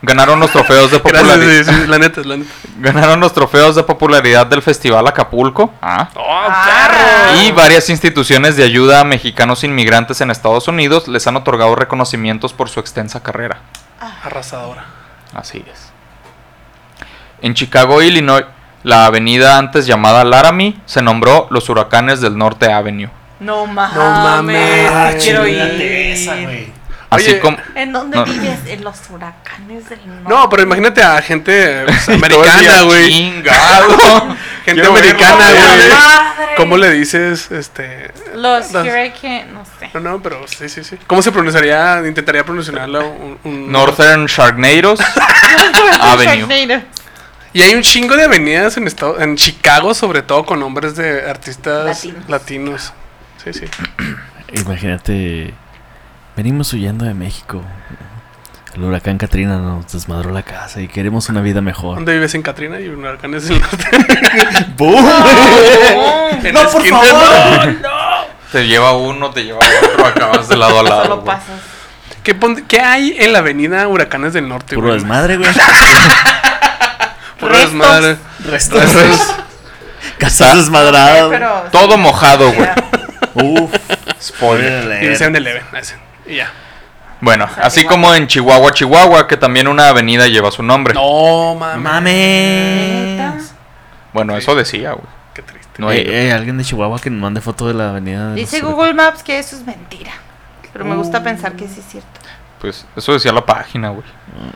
E: Ganaron los trofeos de
C: Gracias,
E: popularidad.
C: sí, sí, la neta, la neta. [laughs]
E: Ganaron los trofeos de popularidad del Festival Acapulco. Ah.
C: Oh,
F: Ah.
E: Y varias instituciones de ayuda a mexicanos inmigrantes en Estados Unidos les han otorgado reconocimientos por su extensa carrera.
C: Arrasadora.
E: Así es. En Chicago, Illinois, la avenida antes llamada Laramie se nombró los Huracanes del Norte Avenue.
F: No mames.
C: mames.
D: Ah,
F: quiero
D: chingate
F: ir.
E: Así
C: Oye,
E: como...
F: ¿En dónde
E: No.
F: vives? En los huracanes del norte.
C: No, pero imagínate a gente pues, [laughs] americana, güey.
E: Chingado. [laughs]
C: Gente
E: Quiero
C: americana, güey.
F: Madre.
C: ¿Cómo le dices, este...
F: Los
C: las-
F: hurricanes, no sé.
C: No, no, pero sí, sí, sí. ¿Cómo se pronunciaría? Intentaría pronunciarlo un... un-
E: Northern Sharknadoes [laughs] Avenue.
F: Sharknado.
C: Y hay un chingo de avenidas en, estado, en Chicago, sobre todo con nombres de artistas
F: Latinos.
C: latinos. Sí, sí. [clears throat]
B: Imagínate, venimos huyendo de México. El huracán Katrina nos desmadró la casa y queremos una vida mejor.
C: ¿Dónde vives en Katrina? Y un huracán es el norte. [laughs]
D: ¡Bum!
C: En
D: No,
C: la
D: por favor.
E: Te lleva uno, te lleva otro, acabas de lado a lado.
F: Solo pasas.
C: ¿Qué, hay en la avenida Huracanes del Norte?
D: Puro
C: güey?
D: desmadre, güey. [laughs]
F: Restos.
C: desmadre.
D: Restos.
C: Restos. [laughs]
D: Casas desmadradas.
F: Pero,
E: Todo mojado, güey.
D: Uf.
E: Spoiler.
C: Y el 7-Eleven. ese. Y ya.
E: Bueno,
F: sea,
E: así
F: Chihuahua.
E: como en Chihuahua, Chihuahua, que también una avenida lleva su nombre.
C: No, mames.
D: Mames.
E: Bueno, eso decía, güey.
C: Qué triste.
E: No
D: Eh,
E: hay-
D: eh, alguien de Chihuahua que nos mande foto de la avenida. de
F: Dice Google Maps que eso es mentira. Pero me gusta pensar que sí es cierto.
E: Pues eso decía la página, güey.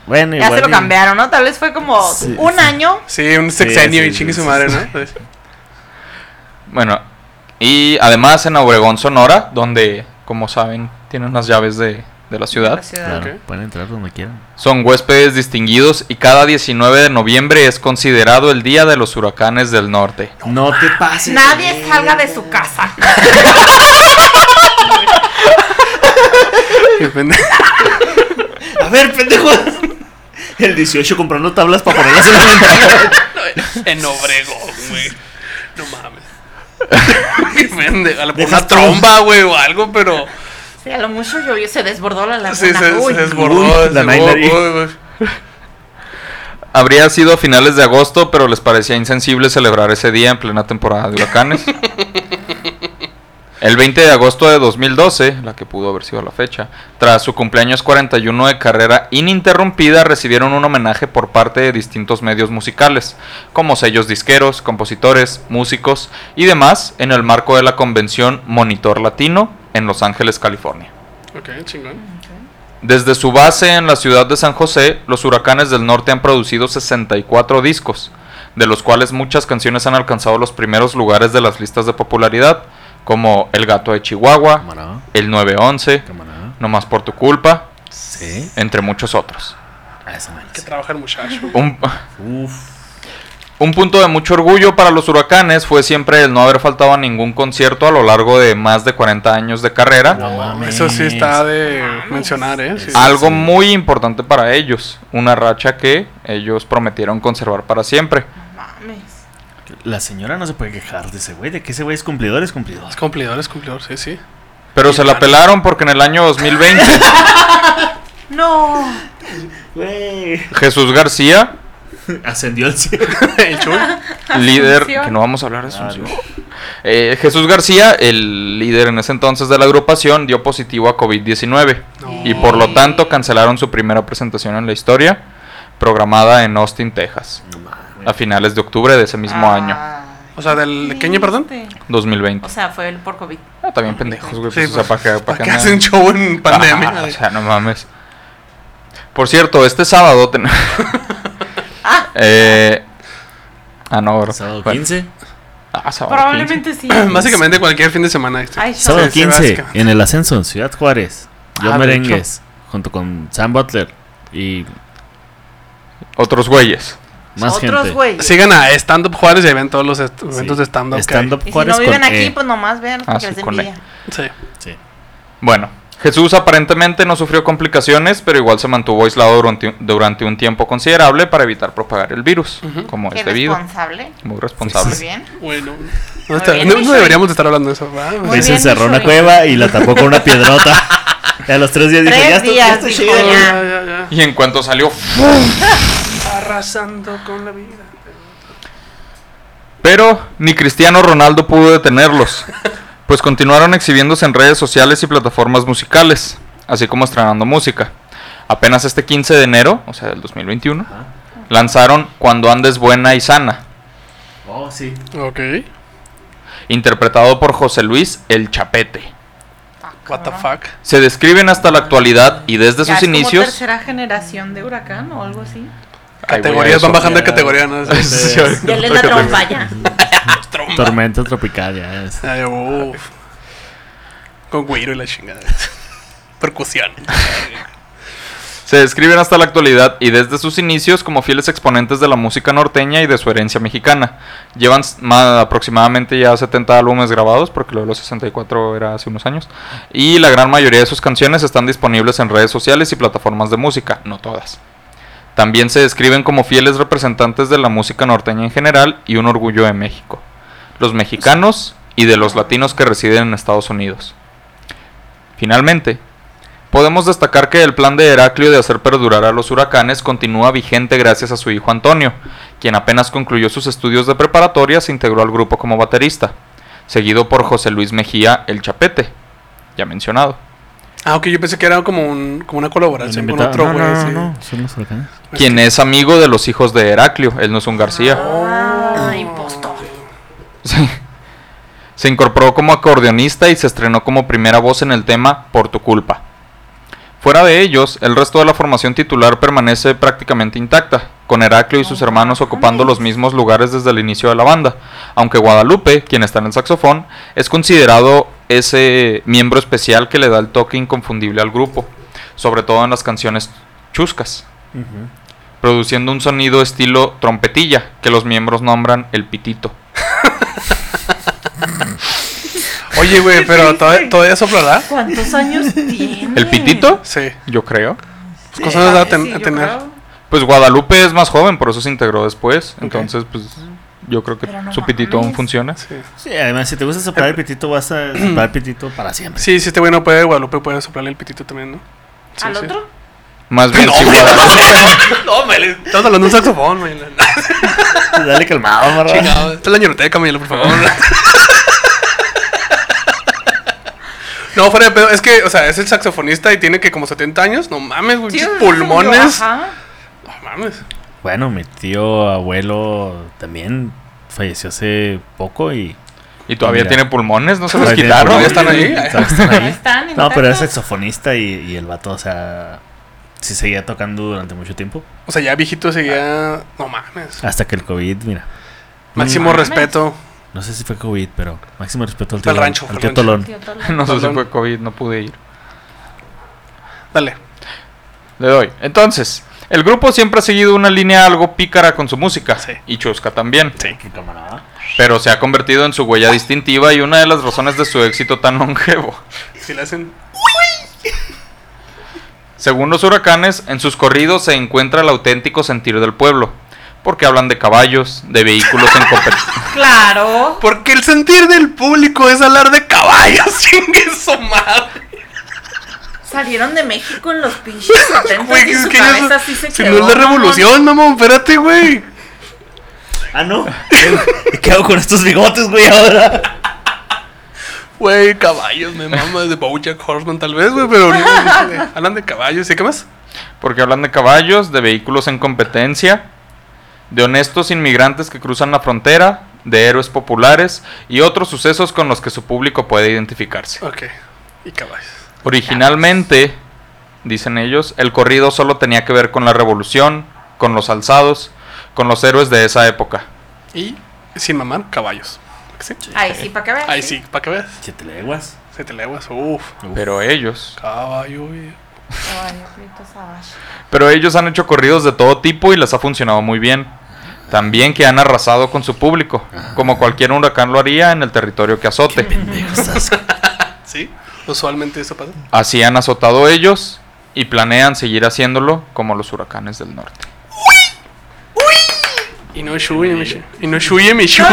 D: Bueno,
F: Ya
D: igual
F: se lo
D: y-
F: cambiaron, ¿no? Tal vez fue como
D: Sí,
F: un
D: sí.
F: año.
C: Sí, un sexenio
D: sí,
C: y chingue
D: sí,
C: su madre,
D: sí.
C: ¿no? [laughs]
E: Bueno, y además en Obregón, Sonora, donde, como saben, tienen las llaves de, de la ciudad.
F: La ciudad.
D: Claro,
C: Ok.
D: pueden entrar donde quieran.
E: Son huéspedes distinguidos y cada 19 de noviembre es considerado el Día de los Huracanes del Norte.
D: No te pases.
F: Nadie salga de su casa. [laughs]
D: A ver, pendejo. El 18 comprando tablas para ponerlas en la ventana.
C: en Obregón, güey. No mames. [laughs] [laughs] Pendejo, le una tromba, güey, o algo, pero.
F: Sí, a lo mucho llovió, se desbordó la laguna.
C: Sí, se,
F: Uy.
C: se desbordó.
D: Uy, la
C: güey.
E: Habría sido a finales de agosto, pero les parecía insensible celebrar ese día en plena temporada de huracanes. [laughs] El 20 de agosto de 2012, la que pudo haber sido la fecha, tras su cumpleaños 41 de carrera ininterrumpida, recibieron un homenaje por parte de distintos medios musicales, como sellos disqueros, compositores, músicos y demás, en el marco de la convención Monitor Latino en Los Ángeles, California.
C: Ok, chingón.
E: Desde su base en la ciudad de San José, los huracanes del norte han producido 64 discos, de los cuales muchas canciones han alcanzado los primeros lugares de las listas de popularidad, como El gato de Chihuahua. El 911,
B: ¿Cómo no?
E: Más por tu culpa,
B: Sí.
E: entre muchos otros.
B: Ah, no
C: Que
B: es.
C: trabaja el muchacho.
E: Un,
D: Uf.
E: un punto de mucho orgullo para los huracanes fue siempre el no haber faltado a ningún concierto a lo largo de más de 40 años de carrera.
B: No mames.
C: Eso sí está de mencionar, ¿eh? Sí.
E: Algo muy importante para ellos, una racha que ellos prometieron conservar para siempre.
B: La señora no se puede quejar de ese güey. De que ese güey es cumplidor, es cumplidor.
C: Es cumplidor, es cumplidor, sí, sí.
E: Pero se la pelaron porque en el año 2020 [laughs]
F: No.
D: Güey.
E: Jesús García,
D: Ascendió al cielo. [laughs]
C: el chuy.
E: líder, que no vamos a hablar de Asunción. Eh, Jesús García, el líder en ese entonces de la agrupación, dio positivo a COVID-19 y por lo tanto cancelaron su primera presentación en la historia, programada en Austin, Texas, a finales de octubre de ese mismo año,
F: Ay,
C: O sea, del ¿qué año, perdón?
F: triste.
E: 2020.
F: O sea, fue el por COVID.
E: Ah, también pendejos, güey.
C: Sí,
E: pues, o sea,
C: pues,
E: ¿para qué,
C: ¿para qué hacen show en pandemia?
E: Ajá, o sea, no mames. Por cierto, este sábado ten- [laughs] Eh, Ah, no, bro.
D: Sábado
E: Bueno.
D: 15.
E: Ah, sábado 15.
F: Probablemente sí. [clears throat]
C: Básicamente cualquier fin de semana. este.
F: Ay,
B: Sábado
C: Sí, sí,
B: 15,
C: básicamente.
B: en el ascenso en Ciudad Juárez. Yo
C: Ah,
B: Merengues, junto con Sam Butler y
E: Otros güeyes.
B: Más
F: Otros güey.
C: Sigan a Stand Up Juárez y ven todos los est- eventos
B: Sí.
C: de stand-up. que hay.
B: Stand-up
F: Y si no viven
B: con
F: aquí,
B: E.
F: pues nomás vean
E: Ah,
F: porque
E: sí,
F: les envidia.
C: Sí.
B: Sí.
E: Bueno, Jesús aparentemente no sufrió complicaciones, pero igual se mantuvo aislado durante, durante un tiempo considerable para evitar propagar el virus, como
F: Qué
E: es debido.
F: responsable.
E: Muy responsable.
F: Muy bien.
C: Bueno, no, está-
F: bien,
C: no-
F: mi
C: no
F: Shui.
C: deberíamos de estar hablando de eso.
F: Muy
B: se encerró en una cueva y la tapó con una piedrota. [laughs] y a los tres días dijo,
F: Tres
B: ya estoy, ya
F: días,
B: estoy
F: dijo,
B: chido".
F: ya.
C: Ya, ya, ya.
E: Y en cuanto salió, [laughs]
C: Arrasando con la vida.
E: pero ni Cristiano Ronaldo pudo detenerlos, pues continuaron exhibiéndose en redes sociales y plataformas musicales, así como estrenando música. Apenas este 15 de enero, o sea, del 2021, lanzaron Cuando andes buena y sana,
D: Oh, sí.
C: Ok.
E: interpretado por José Luis El Chapete.
C: What the fuck.
E: Se describen hasta la actualidad y desde
F: Ya
E: sus
F: es como
E: inicios.
F: tercera generación de huracán o algo así.
C: Categorías van bajando de categoría, ¿no? Sí, sí, sí.
F: Ya le da trompa ya. [laughs]
B: Tormenta tropical, ya es.
C: Ay, uf. Con güiro y la chingada. [laughs] Percusión.
E: Se describen hasta la actualidad y desde sus inicios como fieles exponentes de la música norteña y de su herencia mexicana. Llevan s- ma- aproximadamente ya 70 álbumes grabados, porque lo de los 64 era hace unos años. Y la gran mayoría de sus canciones están disponibles en redes sociales y plataformas de música, no todas. También se describen como fieles representantes de la música norteña en general y un orgullo de México, los mexicanos y de los latinos que residen en Estados Unidos. Finalmente, podemos destacar que el plan de Heraclio de hacer perdurar a los huracanes continúa vigente gracias a su hijo Antonio, quien apenas concluyó sus estudios de preparatoria se integró al grupo como baterista, seguido por José Luis Mejía El Chapete, ya mencionado.
C: Ah, ok, yo pensé que era como, un, como una colaboración con otro güey.
B: no, no,
C: sí.
B: no, son los huracanes.
E: quien es amigo de los hijos de Heraclio, él no es un García.
F: Ah, impostor.
E: Sí. Se incorporó como acordeonista y se estrenó como primera voz en el tema Por tu culpa. Fuera de ellos, el resto de la formación titular permanece prácticamente intacta, con Heraclio y sus hermanos ocupando los mismos lugares desde el inicio de la banda, aunque Guadalupe, quien está en el saxofón, es considerado ese miembro especial que le da el toque inconfundible al grupo, sobre todo en las canciones chuscas, produciendo un sonido estilo trompetilla que los miembros nombran el pitito. [laughs]
C: Oye, güey, pero todavía, todavía soplará.
F: ¿Cuántos años tiene?
E: ¿El pitito?
C: Sí.
E: Yo creo.
C: Pues cosas va a, ten- tener.
F: creo.
E: Pues Guadalupe es más joven, por eso se integró después. Entonces, pues Yo creo que
F: Pero no
E: su pitito aún
F: mames.
E: funciona.
C: Sí.
D: Sí, además, si te gusta soplar el pitito, vas a [clears throat] soplar el pitito para siempre.
C: Sí, si este güey no puede, Guadalupe puede soplarle el pitito también, ¿no? Sí,
F: ¿Al
C: sí.
F: otro?
E: Más bien, [laughs]
C: güey.
E: Guadalupe-
C: No, me le- estamos hablando de un saxofón, güey.
D: Dale calmado, marrón.
C: Chingado. Esta es la ñeroteca, Mayela, por favor. [laughs] No, fuera de pedo. Es que, o sea, es el saxofonista y tiene que como 70 años. No mames, güey.
F: Sí,
C: pulmones.
F: yo, ajá.
C: No mames.
D: Bueno, mi tío abuelo también falleció hace poco y.
E: Y todavía
D: Mira.
E: tiene pulmones, no se los quitaron.
C: Todavía están ahí. [laughs]
D: No, pero es saxofonista y, y el vato, o sea, sí seguía tocando durante mucho tiempo.
C: O sea, ya viejito seguía. No mames.
D: Hasta que el COVID, mira.
C: Máximo
F: mames.
C: respeto.
D: No sé si fue COVID, pero máximo respeto al tío,
C: el rancho,
D: al tío
C: el.
D: Tolón.
F: Tío Tolón. [laughs]
E: No sé si fue COVID, no pude ir.
C: Dale.
E: Le doy. Entonces, el grupo siempre ha seguido una línea algo pícara con su música.
C: Sí.
E: Y chusca también.
C: Sí.
D: Qué camarada.
E: Pero se ha convertido en su huella distintiva y una de las razones de su éxito tan longevo.
C: Si le hacen.
E: Según los huracanes, en sus corridos se encuentra el auténtico sentir del pueblo. Porque hablan de caballos, de vehículos en competencia. [laughs]
F: Claro.
C: Porque el sentir del público es hablar de caballos. [laughs] Chingue su madre.
F: Salieron de México en los pinches [laughs] 70
C: Güey,
F: y
C: es
F: su
C: que
F: cabeza
C: eso-
F: así se
C: si
F: quedó.
C: no es la revolución, mamón. Espérate, güey.
D: Ah, no. ¿Qué- ¿Qué hago con estos bigotes, güey, ahora?
C: Güey, caballos, me mamas de Bojack Horseman tal vez, güey, pero hablan de caballos, ¿y qué más?
E: Porque hablan de caballos, de vehículos en competencia, de honestos inmigrantes que cruzan la frontera, de héroes populares y otros sucesos con los que su público puede identificarse.
C: Ok, y caballos.
E: Originalmente, dicen ellos, el corrido solo tenía que ver con la revolución, con los alzados, con los héroes de esa época.
C: Y, sin mamar, caballos. Sí.
F: Ahí sí, para que veas.
C: Ahí sí, para que veas.
D: Siete leguas.
C: Se te leguas, uff.
E: Pero ellos,
C: Caballo.
F: Caballo,
E: pero ellos han hecho corridos de todo tipo y les ha funcionado muy bien. También que han arrasado con su público, como cualquier huracán lo haría en el territorio que azote. [laughs]
C: Sí, usualmente eso pasa.
E: Así han azotado ellos y planean seguir haciéndolo como los huracanes del norte.
C: Y no shuye, mi shuye. Y no shuye, mi shuye.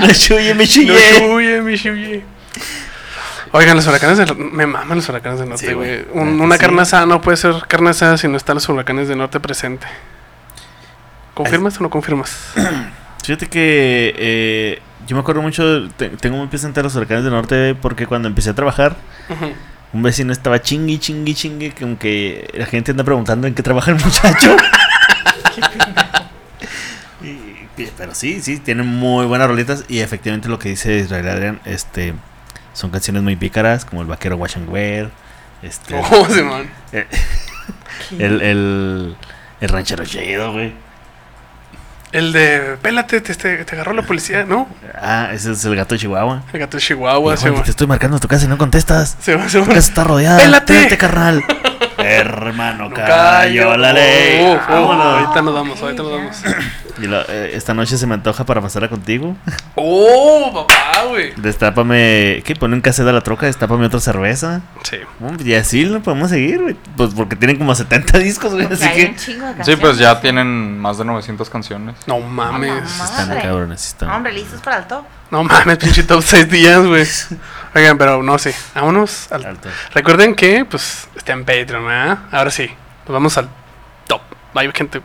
D: Me chuye, me
C: No
D: chuye.
C: shuye, mi shuye. Oigan, los huracanes del Me maman los huracanes del norte,
D: Sí,
C: güey.
D: güey.
C: Un- una
D: sí.
C: carne asada no puede ser carne asada si no están los huracanes del norte presente. ¿Confirmas o no confirmas? [clears throat]
D: Fíjate que eh, yo me acuerdo mucho, te- tengo muy presente a los huracanes del norte porque cuando empecé a trabajar, un vecino estaba chingui, chingui, chingui, como que la gente anda preguntando en qué trabaja el muchacho. [laughs] Y- pero sí, sí, tienen muy buenas rolitas y efectivamente lo que dice Israel Adrián, este, son canciones muy pícaras, como el vaquero Wash and Wear, este,
C: Oh, Simón. [laughs]
D: el, el, el ranchero chido, güey.
C: El de, pélate, te, te, te agarró la policía, ¿no?
D: Ah, ese es el gato de Chihuahua.
C: El gato de Chihuahua,
D: Hijo, te estoy marcando a tu casa y no contestas.
C: Simón,
D: Tu
C: Simón.
D: casa está rodeada.
C: ¡Pélate!
D: Pélate, carnal. [laughs] Hermano,
C: No
D: cayó la ley.
C: Uf, uf,
D: Vámonos.
C: ahorita nos vamos, ahorita nos vamos. [clears throat]
D: Y lo- eh, esta noche se me antoja para pasarla contigo.
C: Oh, papá, güey.
D: Destápame. ¿Qué? Pone un cassette a la troca, destápame otra cerveza.
C: Sí.
D: Mm, Y así lo podemos seguir, güey. Pues porque tienen como 70 [laughs] discos, güey. Así
F: hay un
D: que.
F: chingo de
E: Sí, pues ya tienen más de 900 canciones.
C: No mames.
F: mamá.
D: Están
F: Madre.
D: cabrones, están.
F: Hombre, listos para el top.
C: No mames, pinche top 6 días, güey. [laughs] Oigan, pero no, sí. Vámonos al
D: Alto.
C: Recuerden que, pues, está en Patreon, ¿verdad? Ahora sí, nos vamos al top. Bye, gente.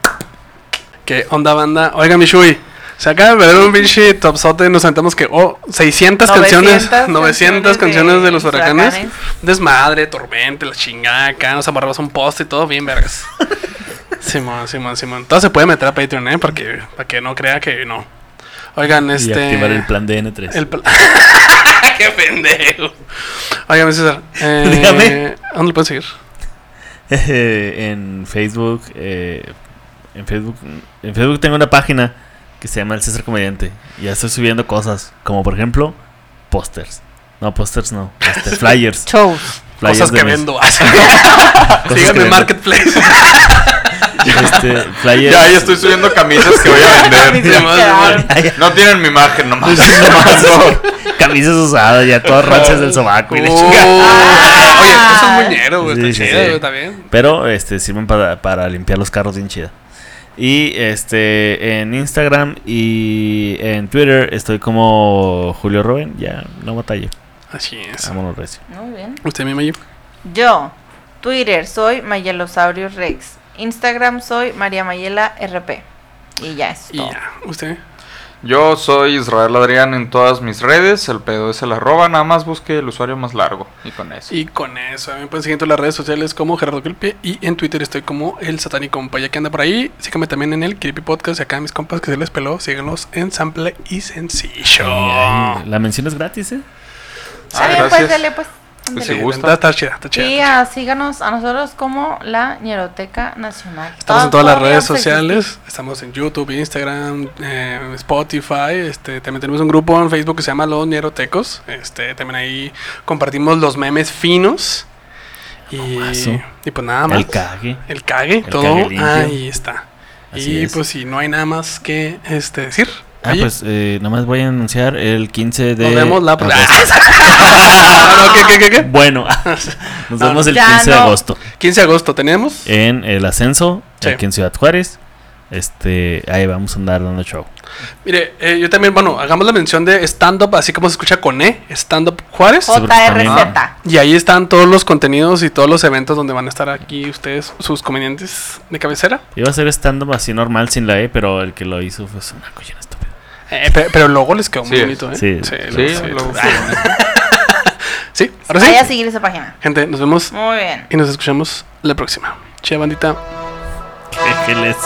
C: ¿Qué onda, banda? Oigan, Mishui, se acaba de ver un pinche topsote. Nos sentamos que, oh, 600 canciones,
F: 900
C: 900 canciones de, los huracanes.
F: huracanes.
C: Desmadre, tormenta, la chingada acá. Nos amarramos un post y todo, bien, vergas. [laughs] Simón, Simón, Simón. Todo se puede meter a Patreon, ¿eh? Porque, para que no crea que no. Oigan,
D: Y
C: este.
D: activar el plan de N3.
C: El pl- [laughs] ¡Qué pendejo! Óigame, César. [laughs] Eh,
D: Dígame.
C: ¿Dónde lo puedes seguir?
D: en Facebook. eh, en Facebook. En Facebook tengo una página que se llama El César Comediante. Y ya estoy subiendo cosas. Como por ejemplo, pósters. No, pósters no. este, [laughs] flyers.
F: Shows.
D: Flyers
C: Cosas que
D: mis-
C: vendo. [laughs]
D: que
C: Síganme en
D: vendo.
C: Marketplace.
D: Este, flyers.
E: Ya, ya estoy subiendo camisas que voy a vender. No tienen mi imagen nomás. [laughs]
D: Camisas usadas, ya todas rancias del sobaco y
C: Oh. Oye, eso es muñero, güey.
D: Sí,
C: Está
D: sí,
C: chido,
D: sí.
C: güey, está bien.
D: Pero este sirven para, para limpiar los carros bien chida. Y este en Instagram y en Twitter estoy como Julio Roben. Ya, no batalla.
C: Así es.
D: Vámonos, recio.
F: Muy bien.
C: ¿Usted, mi Mayi?
F: Yo, Twitter, soy Mayelosaurios Rex. Instagram, soy María Mayela RP. Y ya es
C: Y
F: todo.
C: ya. ¿Usted?
E: Yo soy Israel Adrián en todas mis redes. El pedo es el arroba. Nada más busque el usuario más largo. Y con eso.
C: Y con eso, a mí me pueden seguir en todas las redes sociales como Gerardo Creepy y en Twitter estoy como el satánico compa. Ya que anda por ahí, síganme también en el Creepy Podcast y acá mis compas que se les peló, síganlos en Sample y Sencillo.
D: Ay, ay, La mención es gratis, ¿eh?
F: Está
E: Ah,
F: bien, pues,
E: gracias.
F: dale, pues.
E: Pues
F: ándale.
E: si gusta.
C: Está, está chida, está chida.
F: Y
C: está chida.
F: síganos a nosotros como la Ñeroteca Nacional.
C: Estamos en todas las redes
F: existir.
C: sociales, estamos en YouTube, Instagram, eh, Spotify, este, también tenemos un grupo en Facebook que se llama Los Nierotecos, este, también ahí compartimos los memes finos y, y pues nada más.
D: El cague.
C: El cague,
D: El
C: todo
D: cague
C: ahí está.
D: Así
C: y
D: es.
C: pues si no hay nada más que este, decir.
D: Ah, pues eh, nomás voy a anunciar el 15 de.
C: nos vemos la
D: agosto. [laughs]
C: Ah, ¿qué, qué, qué, qué?
D: Bueno, [laughs] nos [laughs] vemos el
F: Ya
D: 15 de agosto
C: 15 de agosto tenemos.
D: en el ascenso,
C: Sí.
D: aquí en Ciudad Juárez. Este, ahí vamos a andar dando show.
C: Mire, eh, yo también, bueno, hagamos la mención de stand-up, así como se escucha con E, stand-up Juárez.
F: JRZ.
C: Y ahí están todos los contenidos y todos los eventos donde van a estar aquí ustedes, sus comediantes de cabecera.
D: Iba a ser stand-up así normal sin la E, pero el que lo hizo fue una estúpida.
C: Eh, pe- pero, luego les quedó muy
E: Sí,
C: bonito, ¿eh?
D: sí.
E: Sí,
C: luego- [laughs] Sí, ahora sí.
F: Vaya a seguir esa página.
C: Gente, nos vemos
F: Muy bien.
C: y nos escuchamos la próxima. Che, bandita.
D: ¿Qué, les?